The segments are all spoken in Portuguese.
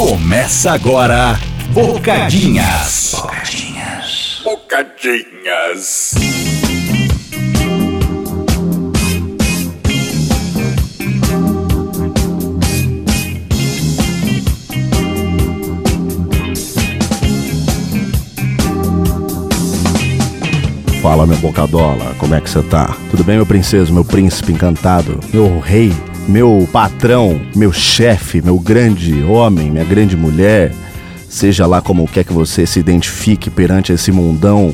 Começa agora, Bocadinhas. Bocadinhas. Bocadinhas. Fala, meu bocadola, como é que você tá? Tudo bem, meu princeso, meu príncipe encantado, meu rei, meu patrão, meu chefe, meu grande homem, minha grande mulher, seja lá como quer que você se identifique perante esse mundão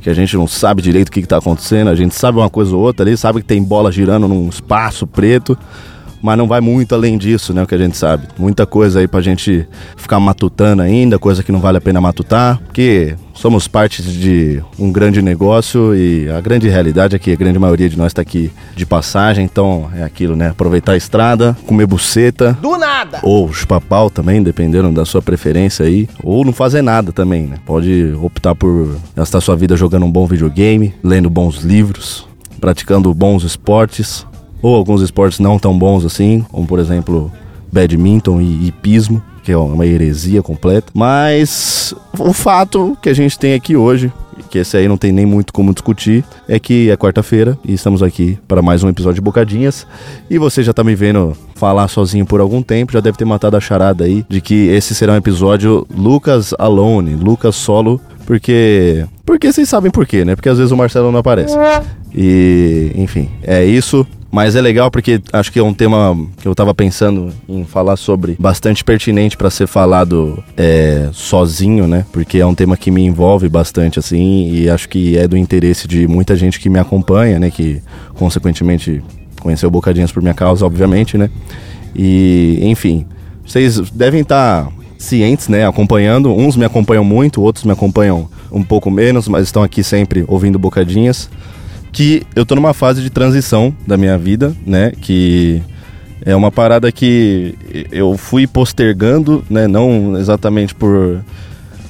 que a gente não sabe direito o que, que tá acontecendo, a gente sabe uma coisa ou outra ali, sabe que tem bola girando num espaço preto, mas não vai muito além disso, né? O que a gente sabe. Muita coisa aí pra gente ficar matutando ainda, coisa que não vale a pena matutar, porque somos parte de um grande negócio e a grande realidade é que a grande maioria de nós está aqui de passagem, então é aquilo, né? Aproveitar a estrada, comer buceta. Do nada! Ou chupapau também, dependendo da sua preferência aí. Ou não fazer nada também, né? Pode optar por gastar sua vida jogando um bom videogame, lendo bons livros, praticando bons esportes, ou alguns esportes não tão bons assim, como por exemplo badminton e hipismo, que é uma heresia completa. Mas o fato que a gente tem aqui hoje, que esse aí não tem nem muito como discutir, é que é quarta-feira e estamos aqui para mais um episódio de Bocadinhas. E você já tá me vendo falar sozinho por algum tempo, já deve ter matado a charada aí de que esse será um episódio Lucas Alone, Lucas solo, porque porque vocês sabem por quê, né? Porque às vezes o Marcelo não aparece. E, enfim, é isso. Mas é legal porque acho que é um tema que eu tava pensando em falar sobre, bastante pertinente para ser falado é, sozinho, né? Porque é um tema que me envolve bastante, assim, e acho que é do interesse de muita gente que me acompanha, né? Que, consequentemente, conheceu Bocadinhas por minha causa, obviamente, né? E, enfim, vocês devem estar cientes, né? Acompanhando. Uns me acompanham muito, outros me acompanham um pouco menos, mas estão aqui sempre ouvindo Bocadinhas que eu tô numa fase de transição da minha vida, né? Que é uma parada que eu fui postergando, né? Não exatamente por.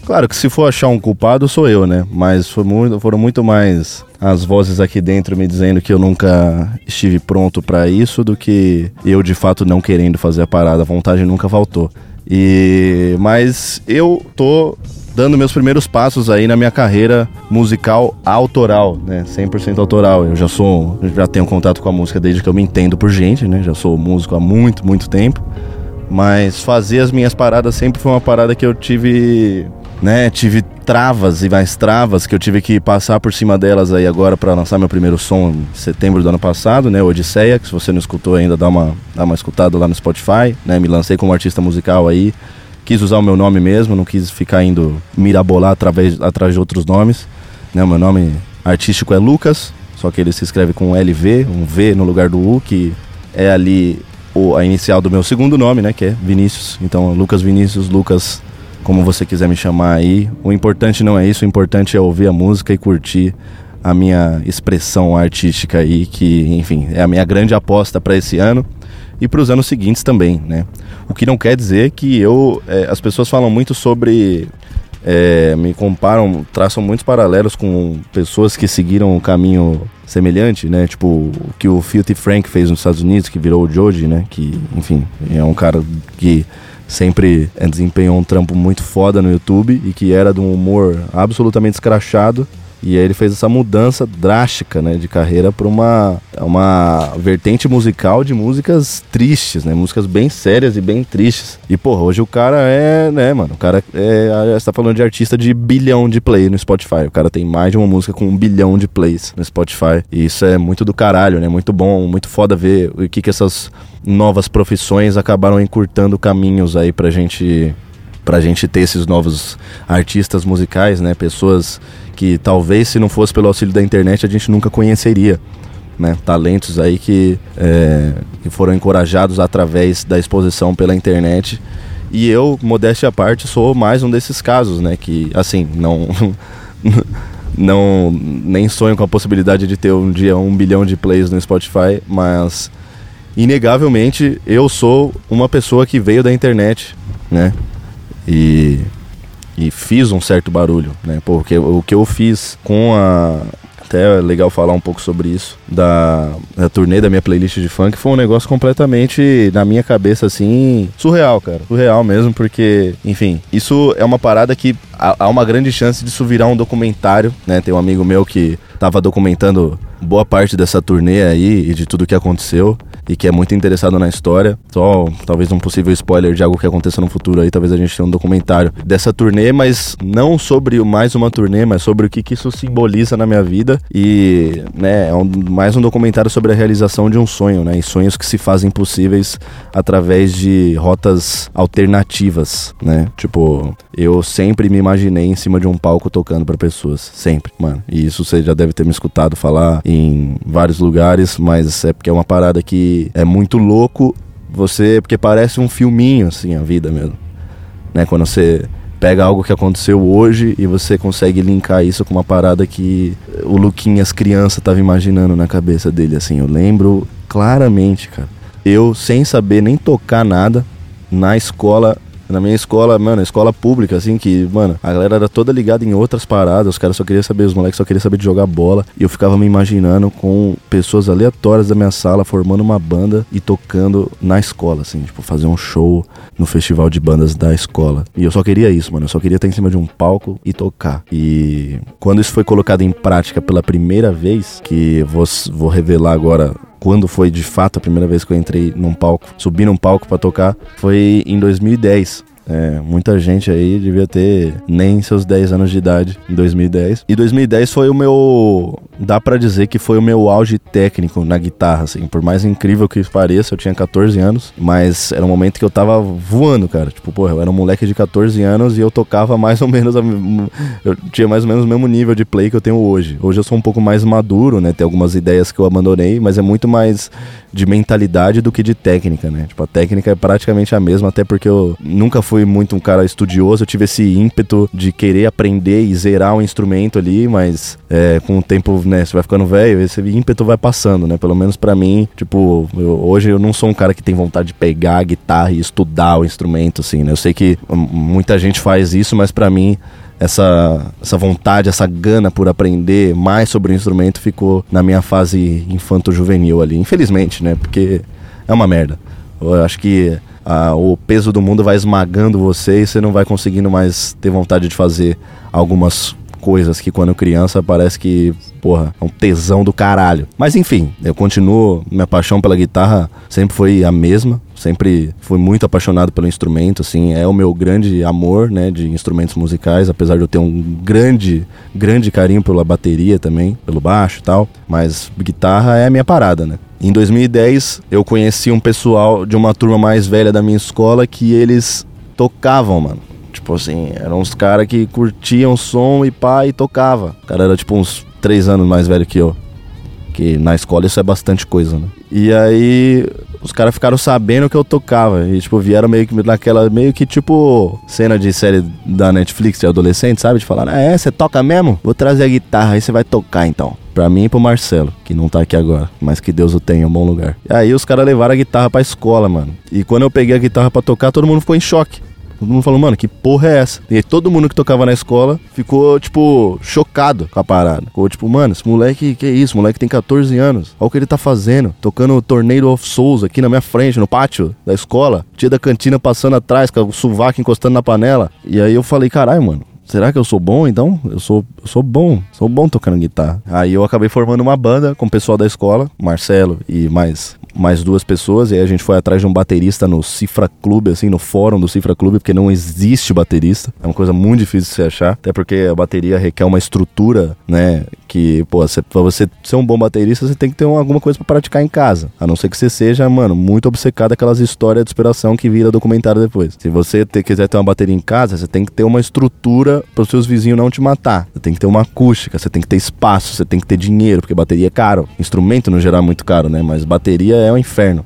Claro que se for achar um culpado sou eu, né? Mas foi muito, foram muito mais as vozes aqui dentro me dizendo que eu nunca estive pronto para isso do que eu de fato não querendo fazer a parada. A vontade nunca faltou. E mas eu tô dando meus primeiros passos aí na minha carreira musical autoral, né? 100% autoral. Eu já sou, já tenho contato com a música desde que eu me entendo por gente, né? Já sou músico há muito, muito tempo. Mas fazer as minhas paradas sempre foi uma parada que eu tive, né? Tive travas e mais travas que eu tive que passar por cima delas aí agora para lançar meu primeiro som em setembro do ano passado, né? Odisseia, que se você não escutou ainda, dá uma, dá uma escutada lá no Spotify, né? Me lancei como artista musical aí quis usar o meu nome mesmo, não quis ficar indo mirabolar através, atrás de outros nomes. Né? O meu nome artístico é Lucas, só que ele se escreve com LV, um V no lugar do U, que é ali o, a inicial do meu segundo nome, né? Que é Vinícius. Então, Lucas Vinícius, Lucas, como você quiser me chamar aí. O importante não é isso, o importante é ouvir a música e curtir a minha expressão artística aí, que, enfim, é a minha grande aposta para esse ano e para os anos seguintes também, né? O que não quer dizer que eu. É, as pessoas falam muito sobre. É, me comparam, traçam muitos paralelos com pessoas que seguiram um caminho semelhante, né? Tipo, o que o Filthy Frank fez nos Estados Unidos, que virou o Joji, né? Que, enfim, é um cara que sempre desempenhou um trampo muito foda no YouTube e que era de um humor absolutamente escrachado e aí ele fez essa mudança drástica, né, de carreira para uma, uma vertente musical de músicas tristes, né, músicas bem sérias e bem tristes. E porra, hoje o cara é, né, mano, o cara é, está falando de artista de bilhão de play no Spotify. O cara tem mais de uma música com um bilhão de plays no Spotify. E isso é muito do caralho, né, muito bom, muito foda ver o que que essas novas profissões acabaram encurtando caminhos aí pra gente pra gente ter esses novos artistas musicais, né, pessoas que talvez se não fosse pelo auxílio da internet a gente nunca conheceria. Né? Talentos aí que, é, que foram encorajados através da exposição pela internet. E eu, modéstia à parte, sou mais um desses casos, né? Que, assim, não. não nem sonho com a possibilidade de ter um dia um bilhão de plays no Spotify, mas inegavelmente eu sou uma pessoa que veio da internet, né? E e fiz um certo barulho, né? Porque o que eu fiz com a até é legal falar um pouco sobre isso, da, da turnê da minha playlist de funk, foi um negócio completamente, na minha cabeça, assim, surreal, cara. Surreal mesmo, porque, enfim, isso é uma parada que há, há uma grande chance disso virar um documentário, né? Tem um amigo meu que tava documentando boa parte dessa turnê aí e de tudo que aconteceu e que é muito interessado na história. Só talvez um possível spoiler de algo que aconteça no futuro aí, talvez a gente tenha um documentário dessa turnê, mas não sobre mais uma turnê, mas sobre o que, que isso simboliza na minha vida e, né, é um, mais um documentário sobre a realização de um sonho, né, e sonhos que se fazem possíveis através de rotas alternativas, né? Tipo, eu sempre me imaginei em cima de um palco tocando para pessoas, sempre, mano. E isso você já deve ter me escutado falar vários lugares, mas é porque é uma parada que é muito louco você, porque parece um filminho assim a vida mesmo. Né? Quando você pega algo que aconteceu hoje e você consegue linkar isso com uma parada que o Luquinhas criança tava imaginando na cabeça dele assim. Eu lembro claramente, cara. Eu sem saber nem tocar nada na escola na minha escola, mano, escola pública, assim, que, mano, a galera era toda ligada em outras paradas, os caras só queriam saber, os moleques só queriam saber de jogar bola. E eu ficava me imaginando com pessoas aleatórias da minha sala formando uma banda e tocando na escola, assim, tipo, fazer um show no festival de bandas da escola. E eu só queria isso, mano, eu só queria estar em cima de um palco e tocar. E quando isso foi colocado em prática pela primeira vez, que vou, vou revelar agora quando foi de fato a primeira vez que eu entrei num palco, subi num palco para tocar, foi em 2010. É, muita gente aí devia ter nem seus 10 anos de idade em 2010. E 2010 foi o meu. Dá para dizer que foi o meu auge técnico na guitarra, assim. Por mais incrível que pareça, eu tinha 14 anos, mas era um momento que eu tava voando, cara. Tipo, porra, eu era um moleque de 14 anos e eu tocava mais ou menos. A... Eu tinha mais ou menos o mesmo nível de play que eu tenho hoje. Hoje eu sou um pouco mais maduro, né? Tem algumas ideias que eu abandonei, mas é muito mais de mentalidade do que de técnica, né? Tipo, a técnica é praticamente a mesma, até porque eu nunca fui muito um cara estudioso, eu tive esse ímpeto de querer aprender e zerar um instrumento ali, mas é, com o tempo, né, você vai ficando velho, esse ímpeto vai passando, né? Pelo menos para mim, tipo, eu, hoje eu não sou um cara que tem vontade de pegar a guitarra e estudar o instrumento, assim, né? Eu sei que muita gente faz isso, mas para mim essa, essa vontade, essa gana por aprender mais sobre o instrumento ficou na minha fase infanto-juvenil ali. Infelizmente, né? Porque é uma merda. Eu acho que ah, o peso do mundo vai esmagando você e você não vai conseguindo mais ter vontade de fazer algumas coisas que quando criança parece que, porra, é um tesão do caralho. Mas enfim, eu continuo, minha paixão pela guitarra sempre foi a mesma, sempre fui muito apaixonado pelo instrumento, assim, é o meu grande amor, né, de instrumentos musicais, apesar de eu ter um grande, grande carinho pela bateria também, pelo baixo e tal, mas guitarra é a minha parada, né. Em 2010, eu conheci um pessoal de uma turma mais velha da minha escola que eles tocavam, mano. Tipo assim, eram uns caras que curtiam som e pá e tocava. O cara era tipo uns três anos mais velho que eu. Que na escola isso é bastante coisa, né? E aí os caras ficaram sabendo que eu tocava. E, tipo, vieram meio que naquela, meio que tipo, cena de série da Netflix de adolescente, sabe? De falar, ah, é, você toca mesmo? Vou trazer a guitarra, aí você vai tocar então. Pra mim e pro Marcelo, que não tá aqui agora, mas que Deus o tenha, um bom lugar. E aí os caras levaram a guitarra pra escola, mano. E quando eu peguei a guitarra pra tocar, todo mundo ficou em choque. Todo mundo falou, mano, que porra é essa? E aí todo mundo que tocava na escola ficou, tipo, chocado com a parada. Ficou tipo, mano, esse moleque, que é isso? O moleque tem 14 anos. Olha o que ele tá fazendo. Tocando Tornado of Souls aqui na minha frente, no pátio da escola. Tia da cantina passando atrás, com o sovaco encostando na panela. E aí eu falei, caralho, mano, será que eu sou bom então? Eu sou, eu sou bom, sou bom tocando guitarra. Aí eu acabei formando uma banda com o pessoal da escola, Marcelo e mais mais duas pessoas, e aí a gente foi atrás de um baterista no Cifra Clube, assim, no fórum do Cifra Clube, porque não existe baterista. É uma coisa muito difícil de se achar, até porque a bateria requer uma estrutura, né, que, pô, você, pra você ser um bom baterista, você tem que ter alguma coisa para praticar em casa. A não ser que você seja, mano, muito obcecado aquelas histórias de inspiração que vira documentário depois. Se você te, quiser ter uma bateria em casa, você tem que ter uma estrutura para os seus vizinhos não te matar. Você tem que ter uma acústica, você tem que ter espaço, você tem que ter dinheiro, porque bateria é caro. Instrumento no geral é muito caro, né? Mas bateria é um inferno.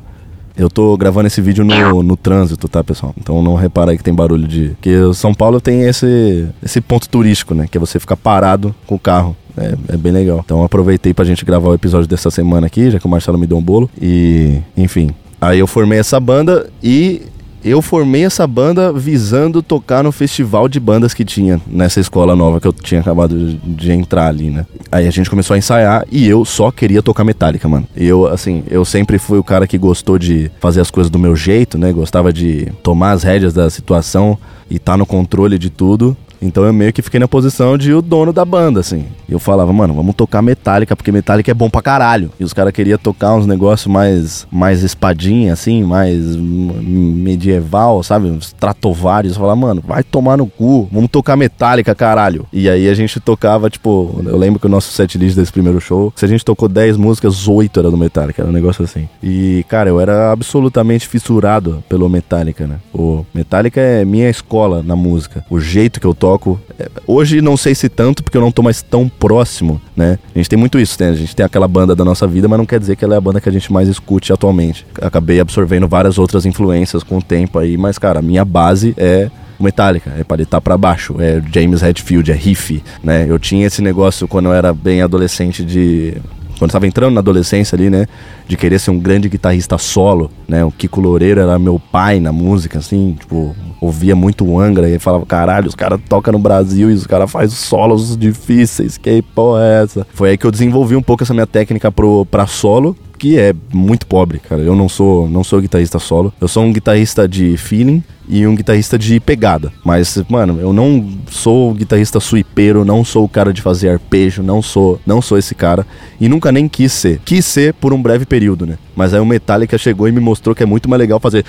Eu tô gravando esse vídeo no, no trânsito, tá, pessoal? Então não repara aí que tem barulho de. Porque São Paulo tem esse, esse ponto turístico, né? Que é você ficar parado com o carro. É, é, bem legal. Então aproveitei pra gente gravar o episódio dessa semana aqui, já que o Marcelo me deu um bolo. E, enfim. Aí eu formei essa banda e eu formei essa banda visando tocar no festival de bandas que tinha nessa escola nova que eu tinha acabado de entrar ali, né? Aí a gente começou a ensaiar e eu só queria tocar metálica, mano. Eu, assim, eu sempre fui o cara que gostou de fazer as coisas do meu jeito, né? Gostava de tomar as rédeas da situação e estar tá no controle de tudo. Então eu meio que fiquei na posição de o dono da banda, assim. Eu falava, mano, vamos tocar Metallica, porque Metallica é bom pra caralho. E os caras queriam tocar uns negócios mais, mais espadinha, assim, mais medieval, sabe? Uns tratovários. Falava, mano, vai tomar no cu, vamos tocar Metallica, caralho. E aí a gente tocava, tipo, eu lembro que o nosso setlist desse primeiro show, se a gente tocou 10 músicas, 8 era do Metallica, era um negócio assim. E, cara, eu era absolutamente fissurado pelo Metallica, né? O Metallica é minha escola na música. O jeito que eu toco toco. É, hoje não sei se tanto, porque eu não tô mais tão próximo, né? A gente tem muito isso, né? A gente tem aquela banda da nossa vida, mas não quer dizer que ela é a banda que a gente mais escute atualmente. Acabei absorvendo várias outras influências com o tempo aí, mas, cara, a minha base é Metallica, é palitar para baixo, é James Hetfield, é riff, né? Eu tinha esse negócio quando eu era bem adolescente de quando estava entrando na adolescência ali, né, de querer ser um grande guitarrista solo, né? O Kiko Loureiro era meu pai na música, assim, tipo, ouvia muito Angra e falava, caralho, os caras tocam no Brasil e os caras fazem solos difíceis, que porra é essa? Foi aí que eu desenvolvi um pouco essa minha técnica pro, pra solo, que é muito pobre, cara. Eu não sou, não sou guitarrista solo. Eu sou um guitarrista de feeling e um guitarrista de pegada. Mas, mano, eu não sou guitarrista suipeiro, não sou o cara de fazer arpejo, não sou, não sou esse cara e nunca nem quis ser. Quis ser por um breve período, né? Mas aí o Metallica chegou e me mostrou que é muito mais legal fazer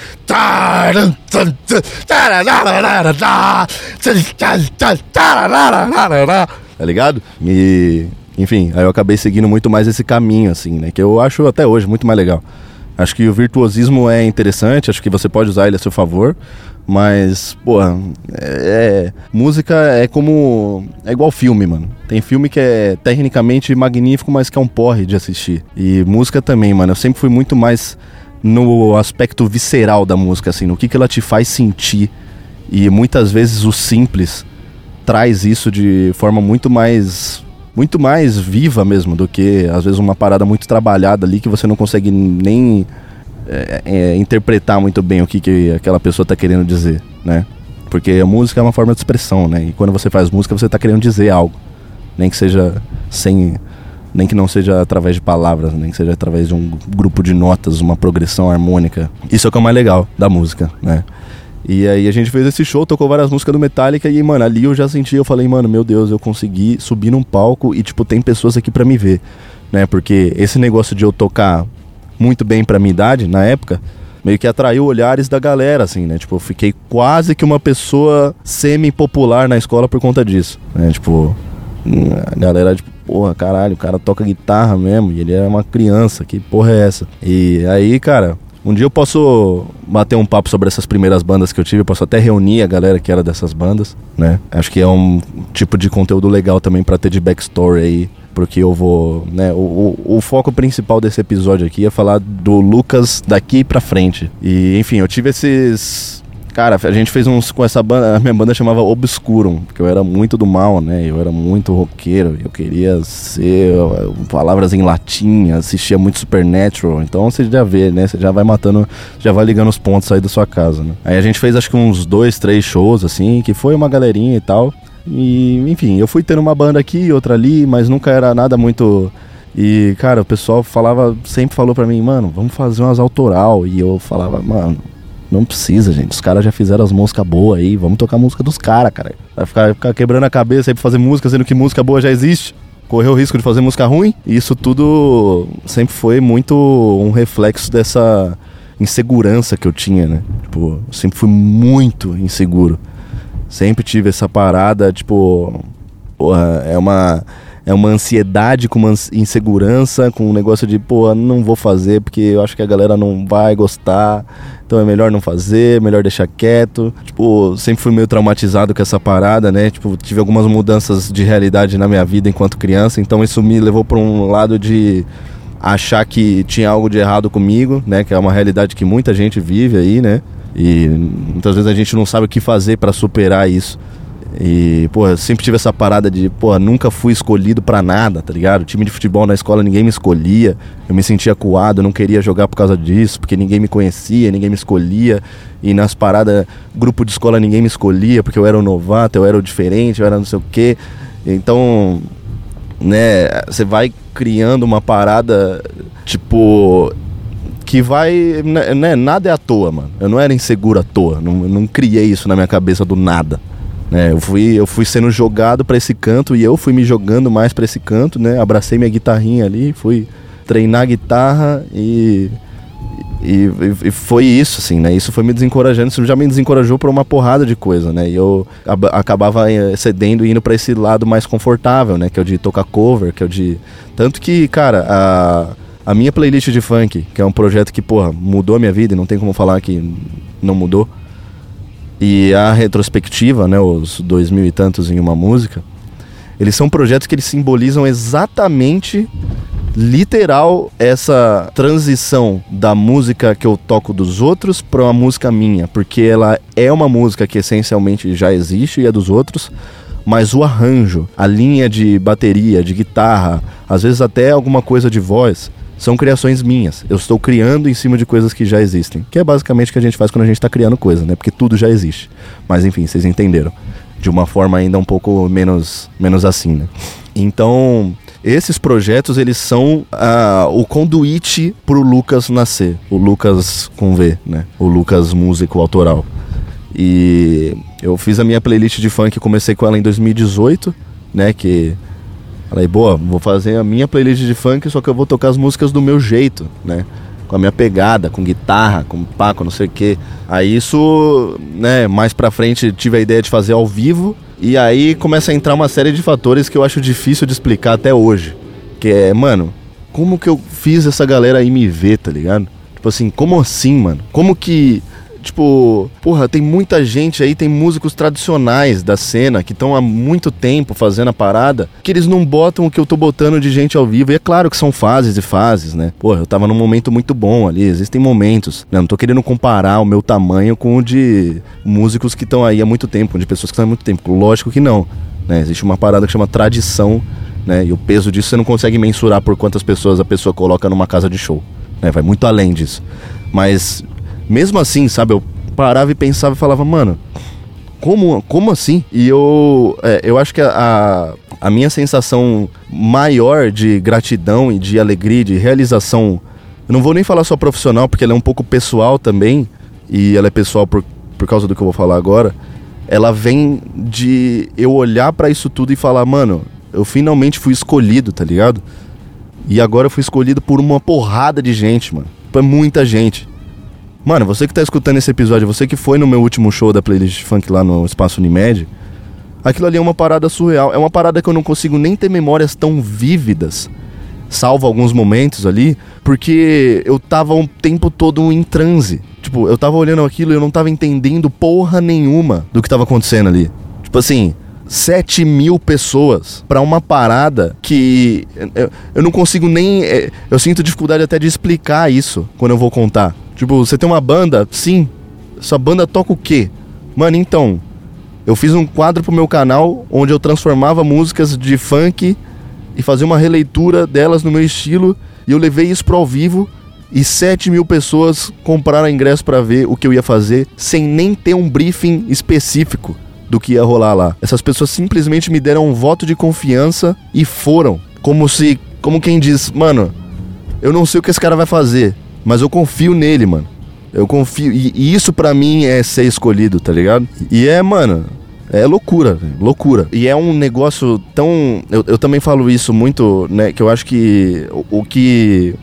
Tá ligado? E enfim, aí eu acabei seguindo muito mais esse caminho, assim, né? Que eu acho até hoje muito mais legal. Acho que o virtuosismo é interessante, acho que você pode usar ele a seu favor, mas, pô, é, é, música é como. É igual filme, mano. Tem filme que é tecnicamente magnífico, mas que é um porre de assistir. E música também, mano. Eu sempre fui muito mais no aspecto visceral da música, assim, no que, que ela te faz sentir. E muitas vezes o simples traz isso de forma muito mais muito mais viva mesmo do que às vezes uma parada muito trabalhada ali que você não consegue nem é, é, interpretar muito bem o que, que aquela pessoa está querendo dizer, né? Porque a música é uma forma de expressão, né? E quando você faz música você está querendo dizer algo, nem que seja sem, nem que não seja através de palavras, nem que seja através de um grupo de notas, uma progressão harmônica. Isso é o que é o mais legal da música, né? E aí a gente fez esse show, tocou várias músicas do Metallica e, mano, ali eu já senti, eu falei, mano, meu Deus, eu consegui subir num palco e, tipo, tem pessoas aqui para me ver, né? Porque esse negócio de eu tocar muito bem pra minha idade, na época, meio que atraiu olhares da galera, assim, né? Tipo, eu fiquei quase que uma pessoa semi-popular na escola por conta disso, né? Tipo, a galera, tipo, porra, caralho, o cara toca guitarra mesmo, e ele é uma criança, que porra é essa? E aí, cara, um dia eu posso bater um papo sobre essas primeiras bandas que eu tive, eu posso até reunir a galera que era dessas bandas, né? Acho que é um tipo de conteúdo legal também para ter de backstory aí, porque eu vou, né, o, o, o, foco principal desse episódio aqui é falar do Lucas daqui pra frente. E, enfim, eu tive esses Cara, a gente fez uns com essa banda, a minha banda chamava Obscurum, porque eu era muito do mal, né? Eu era muito roqueiro, eu queria ser palavras em latim, assistia muito Supernatural. Então você já vê, né? Você já vai matando, já vai ligando os pontos aí da sua casa, né? Aí a gente fez acho que uns dois, três shows assim, que foi uma galerinha e tal. E, enfim, eu fui tendo uma banda aqui, outra ali, mas nunca era nada muito e, cara, o pessoal falava, sempre falou pra mim, mano, vamos fazer umas autoral. E eu falava, mano, não precisa, gente. Os caras já fizeram as músicas boas aí. Vamos tocar a música dos caras, cara. Vai ficar, ficar quebrando a cabeça aí pra fazer música, sendo que música boa já existe. Correr o risco de fazer música ruim. E isso tudo sempre foi muito um reflexo dessa insegurança que eu tinha, né? Tipo, eu sempre fui muito inseguro. Sempre tive essa parada, tipo, porra, é uma é uma ansiedade com uma insegurança, com um negócio de, pô, não vou fazer porque eu acho que a galera não vai gostar, então é melhor não fazer, melhor deixar quieto. Tipo, sempre fui meio traumatizado com essa parada, né? Tipo, tive algumas mudanças de realidade na minha vida enquanto criança, então isso me levou para um lado de achar que tinha algo de errado comigo, né? Que é uma realidade que muita gente vive aí, né? E muitas vezes a gente não sabe o que fazer para superar isso. E, pô, eu sempre tive essa parada de, pô, nunca fui escolhido para nada, tá ligado? time de futebol na escola ninguém me escolhia, eu me sentia coado, não queria jogar por causa disso, porque ninguém me conhecia, ninguém me escolhia. E nas paradas, grupo de escola ninguém me escolhia, porque eu era o novato, eu era o diferente, eu era não sei o quê. Então, né, você vai criando uma parada, tipo, que vai. Né, né, nada é à toa, mano. Eu não era inseguro à toa. Não, não criei isso na minha cabeça do nada. Né? Eu, fui, eu fui sendo jogado para esse canto e eu fui me jogando mais para esse canto, né? Abracei minha guitarrinha ali, fui treinar guitarra e, e, e, foi isso, assim, né? Isso foi me desencorajando, isso já me desencorajou por uma porrada de coisa, né? E eu acabava eh, cedendo e indo para esse lado mais confortável, né? Que é o de tocar cover, que é o de. Tanto que, cara, a, a minha playlist de funk, que é um projeto que, porra, mudou a minha vida não tem como falar que não mudou e a retrospectiva, né, os dois mil e tantos em uma música, eles são projetos que eles simbolizam exatamente, literal, essa transição da música que eu toco dos outros para uma música minha, porque ela é uma música que essencialmente já existe e é dos outros, mas o arranjo, a linha de bateria, de guitarra, às vezes até alguma coisa de voz, são criações minhas. Eu estou criando em cima de coisas que já existem. Que é basicamente o que a gente faz quando a gente está criando coisa, né? Porque tudo já existe. Mas enfim, vocês entenderam. De uma forma ainda um pouco menos, menos assim, né? Então, esses projetos, eles são uh, o conduíte pro Lucas nascer. O Lucas com V, né? O Lucas músico autoral. E eu fiz a minha playlist de funk, comecei com ela em 2018, né? Que Falei, boa, vou fazer a minha playlist de funk, só que eu vou tocar as músicas do meu jeito, né? Com a minha pegada, com guitarra, com pá, com não sei o quê. Aí isso, né, mais pra frente tive a ideia de fazer ao vivo. E aí começa a entrar uma série de fatores que eu acho difícil de explicar até hoje. Que é, mano, como que eu fiz essa galera aí me ver, tá ligado? Tipo assim, como assim, mano? Como que tipo, porra, tem muita gente aí, tem músicos tradicionais da cena que estão há muito tempo fazendo a parada, que eles não botam o que eu tô botando de gente ao vivo. E é claro que são fases e fases, né? Porra, eu tava num momento muito bom ali, existem momentos. Né? Não tô querendo comparar o meu tamanho com o de músicos que estão aí há muito tempo, de pessoas que estão há muito tempo. Lógico que não. Né? Existe uma parada que chama tradição, né? E o peso disso você não consegue mensurar por quantas pessoas a pessoa coloca numa casa de show. Né? Vai muito além disso. Mas mesmo assim, sabe, eu parava e pensava e falava, mano, como, como assim? E eu, é, eu acho que a, a minha sensação maior de gratidão e de alegria, de realização, eu não vou nem falar só profissional, porque ela é um pouco pessoal também, e ela é pessoal por, por causa do que eu vou falar agora, ela vem de eu olhar para isso tudo e falar, mano, eu finalmente fui escolhido, tá ligado? E agora eu fui escolhido por uma porrada de gente, mano. Por muita gente. Mano, você que tá escutando esse episódio, você que foi no meu último show da playlist funk lá no Espaço Unimed, aquilo ali é uma parada surreal. É uma parada que eu não consigo nem ter memórias tão vívidas, salvo alguns momentos ali, porque eu tava um tempo todo em transe. Tipo, eu tava olhando aquilo e eu não tava entendendo porra nenhuma do que tava acontecendo ali. Tipo assim, 7 mil pessoas para uma parada que eu, eu não consigo nem. É, eu sinto dificuldade até de explicar isso quando eu vou contar. Tipo, você tem uma banda? Sim. Sua banda toca o quê? Mano, então. Eu fiz um quadro pro meu canal onde eu transformava músicas de funk e fazia uma releitura delas no meu estilo. E eu levei isso pro ao vivo. E 7 mil pessoas compraram ingresso para ver o que eu ia fazer sem nem ter um briefing específico do que ia rolar lá. Essas pessoas simplesmente me deram um voto de confiança e foram. Como se. Como quem diz, mano, eu não sei o que esse cara vai fazer. Mas eu confio nele, mano. Eu confio. E, e isso para mim é ser escolhido, tá ligado? E é, mano. É loucura, loucura. E é um negócio tão. Eu, eu também falo isso muito, né? Que eu acho que o, o que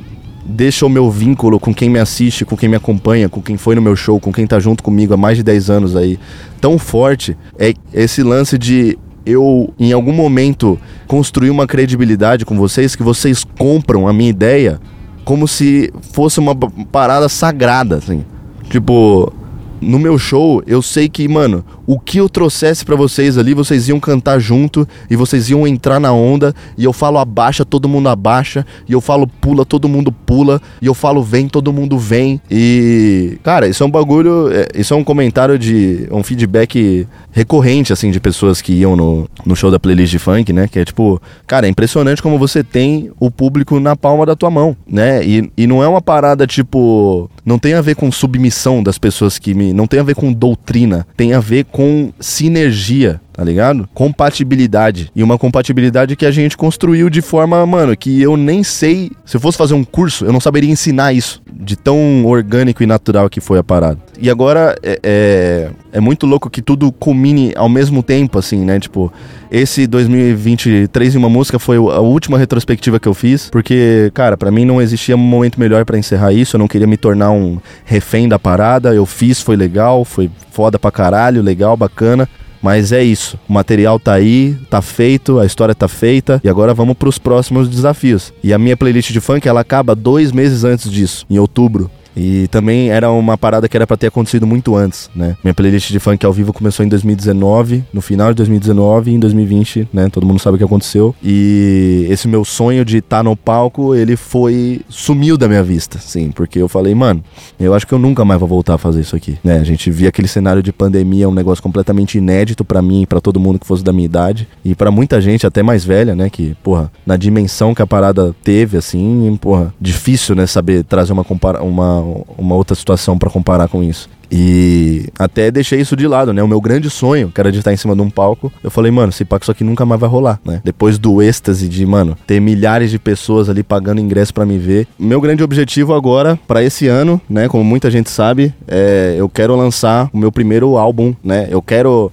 deixa o meu vínculo com quem me assiste, com quem me acompanha, com quem foi no meu show, com quem tá junto comigo há mais de 10 anos aí, tão forte, é esse lance de eu, em algum momento, construir uma credibilidade com vocês, que vocês compram a minha ideia como se fosse uma parada sagrada, assim. Tipo, no meu show, eu sei que, mano, o que eu trouxesse para vocês ali, vocês iam cantar junto e vocês iam entrar na onda. E eu falo abaixa, todo mundo abaixa. E eu falo pula, todo mundo pula. E eu falo vem, todo mundo vem. E, cara, isso é um bagulho. É, isso é um comentário de. um feedback recorrente, assim, de pessoas que iam no, no show da playlist de funk, né? Que é tipo, cara, é impressionante como você tem o público na palma da tua mão, né? E, e não é uma parada tipo. Não tem a ver com submissão das pessoas que me. Não tem a ver com doutrina. Tem a ver com sinergia tá ligado? Compatibilidade. E uma compatibilidade que a gente construiu de forma, mano, que eu nem sei. Se eu fosse fazer um curso, eu não saberia ensinar isso. De tão orgânico e natural que foi a parada. E agora é, é, é muito louco que tudo culmine ao mesmo tempo, assim, né? Tipo, esse 2023 em uma música foi a última retrospectiva que eu fiz, porque, cara, para mim não existia um momento melhor para encerrar isso. Eu não queria me tornar um refém da parada. Eu fiz, foi legal, foi foda pra caralho, legal, bacana. Mas é isso. O material tá aí, tá feito, a história tá feita e agora vamos para os próximos desafios. E a minha playlist de funk ela acaba dois meses antes disso, em outubro. E também era uma parada que era para ter acontecido muito antes, né? Minha playlist de funk ao vivo começou em 2019, no final de 2019 e em 2020, né? Todo mundo sabe o que aconteceu. E esse meu sonho de estar tá no palco, ele foi sumiu da minha vista, sim, porque eu falei, mano, eu acho que eu nunca mais vou voltar a fazer isso aqui, né? A gente via aquele cenário de pandemia, um negócio completamente inédito para mim e para todo mundo que fosse da minha idade e para muita gente até mais velha, né, que, porra, na dimensão que a parada teve assim, porra, difícil, né, saber trazer uma compara uma uma outra situação para comparar com isso. E até deixei isso de lado, né? O meu grande sonho, que era de estar em cima de um palco, eu falei, mano, esse palco isso aqui nunca mais vai rolar, né? Depois do êxtase de, mano, ter milhares de pessoas ali pagando ingresso para me ver. Meu grande objetivo agora, para esse ano, né? Como muita gente sabe, é eu quero lançar o meu primeiro álbum, né? Eu quero.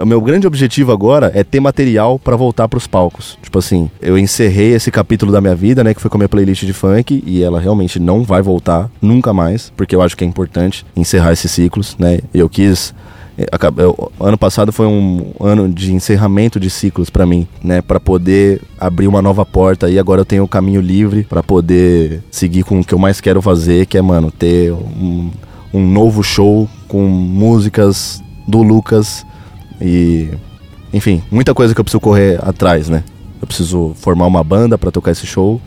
O meu grande objetivo agora é ter material para voltar para os palcos. Tipo assim, eu encerrei esse capítulo da minha vida, né? Que foi com a minha playlist de funk, e ela realmente não vai voltar nunca mais, porque eu acho que é importante encerrar esse esses ciclos, né? Eu quis eh, eu, ano passado foi um ano de encerramento de ciclos para mim, né, para poder abrir uma nova porta e agora eu tenho o caminho livre para poder seguir com o que eu mais quero fazer, que é, mano, ter um, um novo show com músicas do Lucas e enfim, muita coisa que eu preciso correr atrás, né? Eu preciso formar uma banda para tocar esse show.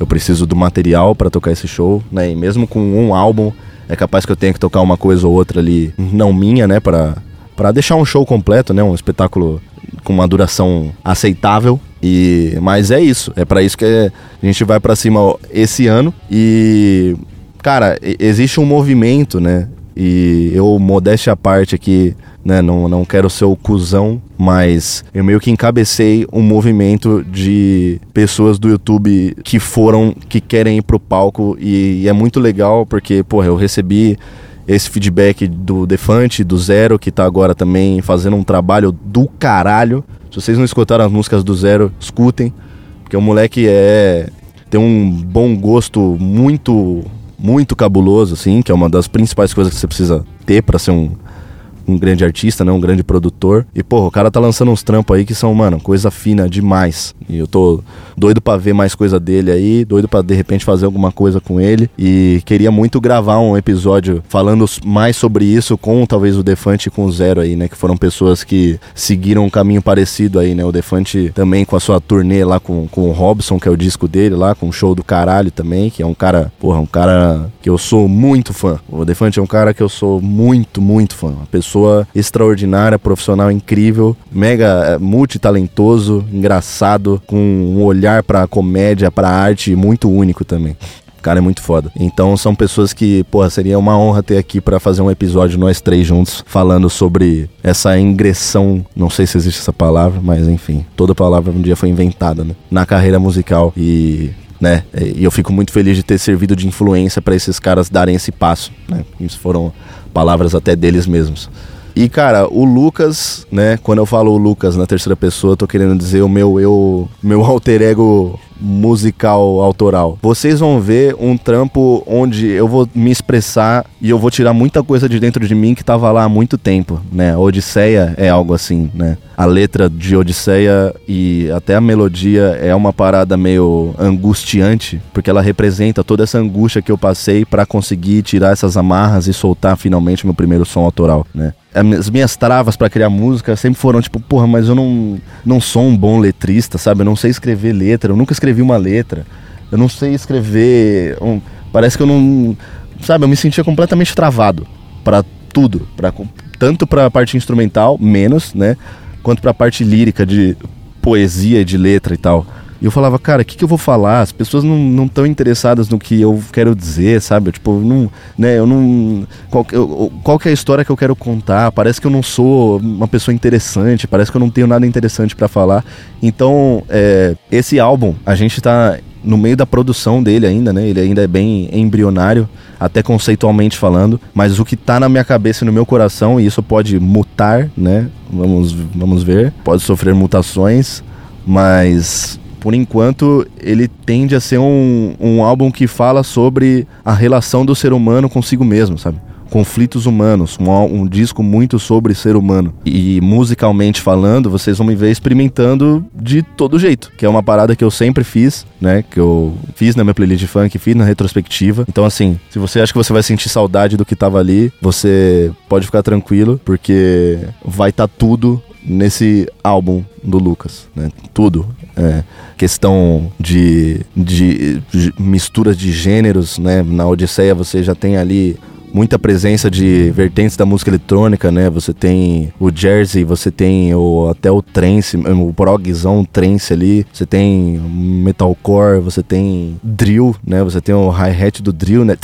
Eu preciso do material para tocar esse show, né? E mesmo com um álbum é capaz que eu tenha que tocar uma coisa ou outra ali, não minha, né, para para deixar um show completo, né, um espetáculo com uma duração aceitável. E mas é isso, é para isso que a gente vai para cima esse ano e cara, existe um movimento, né? E eu modéstia à parte aqui, né? Não, não quero ser o cuzão, mas eu meio que encabecei um movimento de pessoas do YouTube que foram, que querem ir pro palco e, e é muito legal porque, porra, eu recebi esse feedback do Defante, do Zero, que tá agora também fazendo um trabalho do caralho. Se vocês não escutaram as músicas do Zero, escutem, porque o moleque é tem um bom gosto muito muito cabuloso assim, que é uma das principais coisas que você precisa ter para ser um um grande artista, né? Um grande produtor. E, porra, o cara tá lançando uns trampos aí que são, mano, coisa fina demais. E eu tô doido para ver mais coisa dele aí, doido para de repente fazer alguma coisa com ele. E queria muito gravar um episódio falando mais sobre isso com talvez o Defante e com o Zero aí, né? Que foram pessoas que seguiram um caminho parecido aí, né? O Defante também com a sua turnê lá com, com o Robson, que é o disco dele lá, com um show do caralho também, que é um cara, porra, um cara que eu sou muito fã. O Defante é um cara que eu sou muito, muito fã. Uma pessoa pessoa extraordinária, profissional incrível, mega é, multitalentoso, engraçado, com um olhar pra comédia, pra arte muito único também. Cara é muito foda. Então são pessoas que, porra, seria uma honra ter aqui para fazer um episódio nós três juntos falando sobre essa ingressão, não sei se existe essa palavra, mas enfim, toda palavra um dia foi inventada, né? Na carreira musical e né? E eu fico muito feliz de ter servido de influência para esses caras darem esse passo, né? Isso foram palavras até deles mesmos. E, cara, o Lucas, né? Quando eu falo o Lucas na terceira pessoa, eu tô querendo dizer o meu eu, meu alter ego musical autoral. Vocês vão ver um trampo onde eu vou me expressar e eu vou tirar muita coisa de dentro de mim que tava lá há muito tempo, né? Odisseia é algo assim, né? A letra de Odisseia e até a melodia é uma parada meio angustiante, porque ela representa toda essa angústia que eu passei para conseguir tirar essas amarras e soltar finalmente meu primeiro som autoral, né? As minhas travas para criar música sempre foram tipo, porra, mas eu não, não sou um bom letrista, sabe? Eu não sei escrever letra, eu nunca escrevi uma letra. Eu não sei escrever. Um, parece que eu não. Sabe, eu me sentia completamente travado para tudo. Pra, tanto pra parte instrumental, menos, né? Quanto pra parte lírica, de poesia, de letra e tal. E eu falava, cara, o que, que eu vou falar? As pessoas não estão interessadas no que eu quero dizer, sabe? Tipo, não, né, eu não. Qual, eu, qual que é a história que eu quero contar? Parece que eu não sou uma pessoa interessante, parece que eu não tenho nada interessante para falar. Então, é, esse álbum, a gente tá no meio da produção dele ainda, né? Ele ainda é bem embrionário, até conceitualmente falando, mas o que tá na minha cabeça e no meu coração, e isso pode mutar, né? Vamos, vamos ver, pode sofrer mutações, mas por enquanto, ele tende a ser um, um álbum que fala sobre a relação do ser humano consigo mesmo, sabe? Conflitos humanos, um, um, disco muito sobre ser humano. E musicalmente falando, vocês vão me ver experimentando de todo jeito, que é uma parada que eu sempre fiz, né? Que eu fiz na minha playlist de funk, fiz na retrospectiva. Então, assim, se você acha que você vai sentir saudade do que tava ali, você pode ficar tranquilo, porque vai estar tá tudo nesse álbum do Lucas, né? Tudo. É, questão de, de, de misturas de gêneros, né? Na Odisseia você já tem ali muita presença de vertentes da música eletrônica, né? Você tem o Jersey, você tem o, até o trance, o progzão trance ali, você tem metalcore, você tem drill, né? Você tem o hi-hat do drill, né?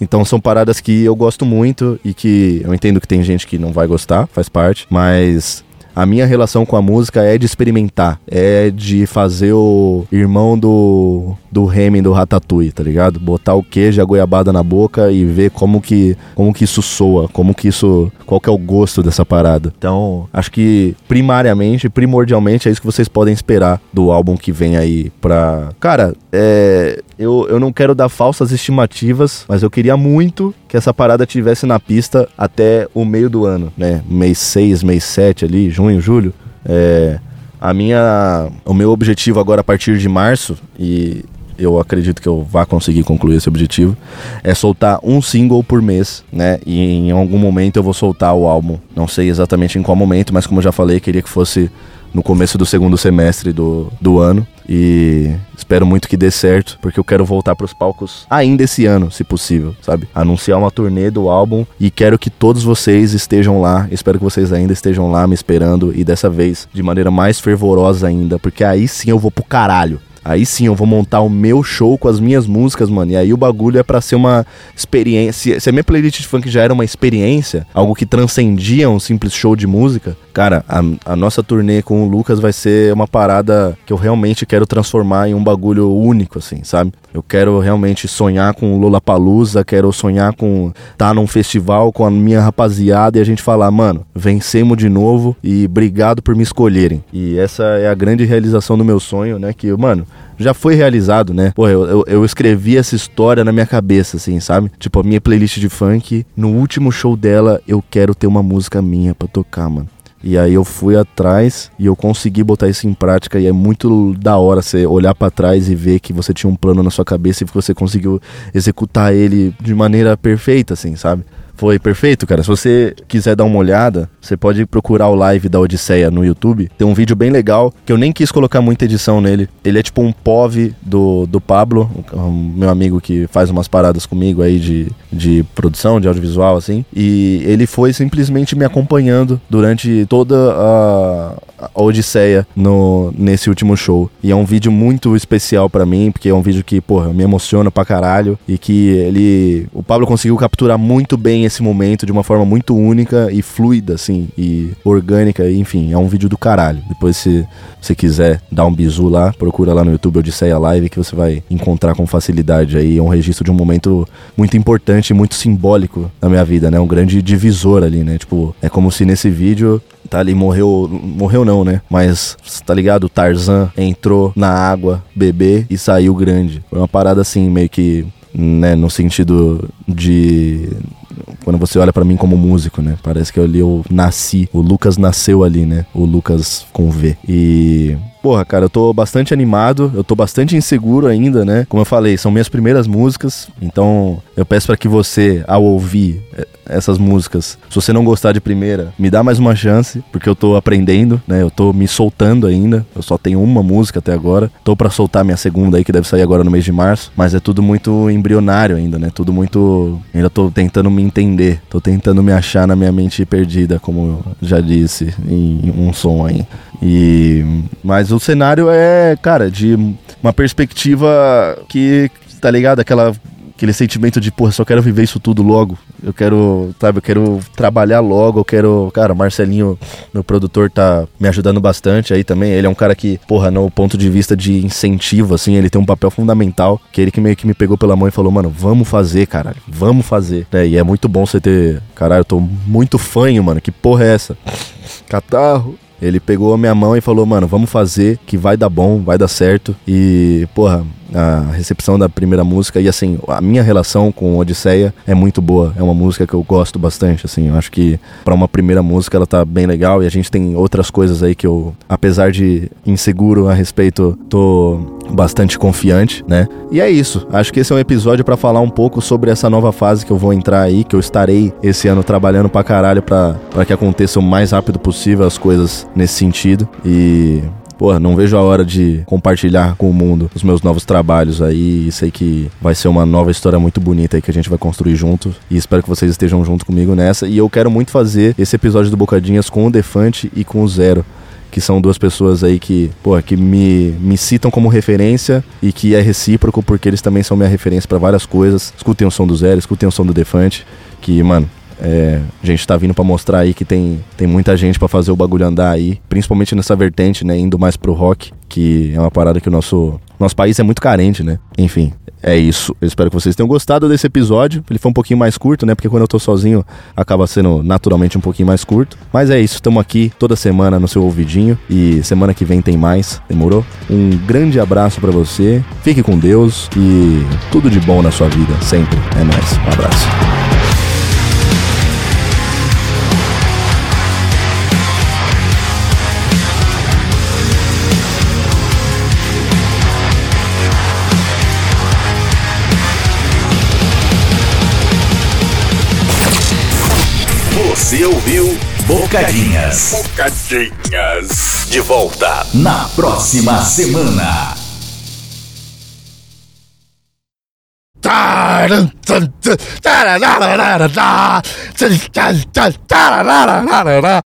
Então são paradas que eu gosto muito e que eu entendo que tem gente que não vai gostar, faz parte, mas a minha relação com a música é de experimentar, é de fazer o irmão do do Remy do Ratatouille, tá ligado? Botar o queijo a goiabada na boca e ver como que como que isso soa, como que isso, qual que é o gosto dessa parada. Então, acho que primariamente, primordialmente é isso que vocês podem esperar do álbum que vem aí pra... Cara, é, eu, eu não quero dar falsas estimativas, mas eu queria muito que essa parada tivesse na pista até o meio do ano, né? Mês 6, mês 7 ali, junho, julho. É, a minha, o meu objetivo agora a partir de março e eu acredito que eu vá conseguir concluir esse objetivo, é soltar um single por mês, né? E em algum momento eu vou soltar o álbum. Não sei exatamente em qual momento, mas como eu já falei, queria que fosse no começo do segundo semestre do, do ano. E espero muito que dê certo, porque eu quero voltar para os palcos ainda esse ano, se possível, sabe? Anunciar uma turnê do álbum e quero que todos vocês estejam lá. Espero que vocês ainda estejam lá me esperando e dessa vez de maneira mais fervorosa ainda, porque aí sim eu vou pro caralho. Aí sim, eu vou montar o meu show com as minhas músicas, mano. E aí o bagulho é para ser uma experiência. Se a minha playlist de funk já era uma experiência, algo que transcendia um simples show de música, cara, a, a nossa turnê com o Lucas vai ser uma parada que eu realmente quero transformar em um bagulho único, assim, sabe? Eu quero realmente sonhar com o Lollapalooza, quero sonhar com estar tá num festival com a minha rapaziada e a gente falar, mano, vencemos de novo e obrigado por me escolherem. E essa é a grande realização do meu sonho, né? Que, mano, já foi realizado, né? Pô, eu, eu, eu, escrevi essa história na minha cabeça, assim, sabe? Tipo, a minha playlist de funk, no último show dela, eu quero ter uma música minha pra tocar, mano. E aí eu fui atrás e eu consegui botar isso em prática e é muito da hora você olhar para trás e ver que você tinha um plano na sua cabeça e que você conseguiu executar ele de maneira perfeita, assim, sabe? Foi perfeito, cara. Se você quiser dar uma olhada, você pode procurar o live da Odisseia no YouTube. Tem um vídeo bem legal, que eu nem quis colocar muita edição nele. Ele é tipo um POV do, do Pablo, um meu amigo que faz umas paradas comigo aí de, de produção, de audiovisual, assim. E ele foi simplesmente me acompanhando durante toda a, a Odisseia no, nesse último show. E é um vídeo muito especial para mim, porque é um vídeo que, porra, me emociona pra caralho. E que ele. O Pablo conseguiu capturar muito bem esse momento de uma forma muito única e fluida, assim, e orgânica, enfim, é um vídeo do caralho. Depois, se você quiser dar um bizu lá, procura lá no YouTube Odisseia Live que você vai encontrar com facilidade aí. É um registro de um momento muito importante muito simbólico na minha vida, né? Um grande divisor ali, né? Tipo, é como se nesse vídeo tá ali, morreu. Morreu não, né? Mas, tá ligado? Tarzan entrou na água, bebê e saiu grande. Foi uma parada assim, meio que, né, no sentido de quando você olha para mim como músico, né? Parece que ali eu nasci, o Lucas nasceu ali, né? O Lucas com V. E Porra, cara, eu tô bastante animado, eu tô bastante inseguro ainda, né? Como eu falei, são minhas primeiras músicas, então eu peço para que você, ao ouvir eh, essas músicas, se você não gostar de primeira, me dá mais uma chance, porque eu tô aprendendo, né? Eu tô me soltando ainda, eu só tenho uma música até agora. Tô para soltar minha segunda aí, que deve sair agora no mês de março, mas é tudo muito embrionário ainda, né? Tudo muito. Ainda tô tentando me entender, tô tentando me achar na minha mente perdida, como eu já disse em um aí. E mas o cenário é, cara, de uma perspectiva que tá ligado aquela aquele sentimento de, porra, só quero viver isso tudo logo. Eu quero, sabe, eu quero trabalhar logo, eu quero, cara, Marcelinho, meu produtor tá me ajudando bastante aí também. Ele é um cara que, porra, no ponto de vista de incentivo assim, ele tem um papel fundamental, que ele que meio que me pegou pela mão e falou: "Mano, vamos fazer, caralho. Vamos fazer". É, e é muito bom você ter, caralho, eu tô muito fanho, mano. Que porra é essa? Catarro ele pegou a minha mão e falou, mano, vamos fazer, que vai dar bom, vai dar certo. E, porra, a recepção da primeira música e assim, a minha relação com Odisseia é muito boa. É uma música que eu gosto bastante, assim. Eu acho que para uma primeira música ela tá bem legal e a gente tem outras coisas aí que eu, apesar de inseguro a respeito, tô bastante confiante, né? E é isso. Acho que esse é um episódio para falar um pouco sobre essa nova fase que eu vou entrar aí, que eu estarei esse ano trabalhando pra caralho para que aconteça o mais rápido possível as coisas nesse sentido. E Porra, não vejo a hora de compartilhar com o mundo os meus novos trabalhos aí. E sei que vai ser uma nova história muito bonita aí que a gente vai construir junto. E espero que vocês estejam junto comigo nessa. E eu quero muito fazer esse episódio do Bocadinhas com o Defante e com o Zero que são duas pessoas aí que, pô, que me, me citam como referência e que é recíproco porque eles também são minha referência para várias coisas. Escutem o som do Zero, escutem o som do Defante, que, mano, é, a gente tá vindo para mostrar aí que tem, tem muita gente para fazer o bagulho andar aí, principalmente nessa vertente, né, indo mais pro rock, que é uma parada que o nosso nosso país é muito carente, né? Enfim, é isso. Eu espero que vocês tenham gostado desse episódio. Ele foi um pouquinho mais curto, né? Porque quando eu tô sozinho acaba sendo naturalmente um pouquinho mais curto. Mas é isso, estamos aqui toda semana no seu ouvidinho e semana que vem tem mais. Demorou? Um grande abraço para você. Fique com Deus e tudo de bom na sua vida sempre. É nóis. Um abraço. Você ouviu Bocadinhas. Bocadinhas. De volta na próxima semana.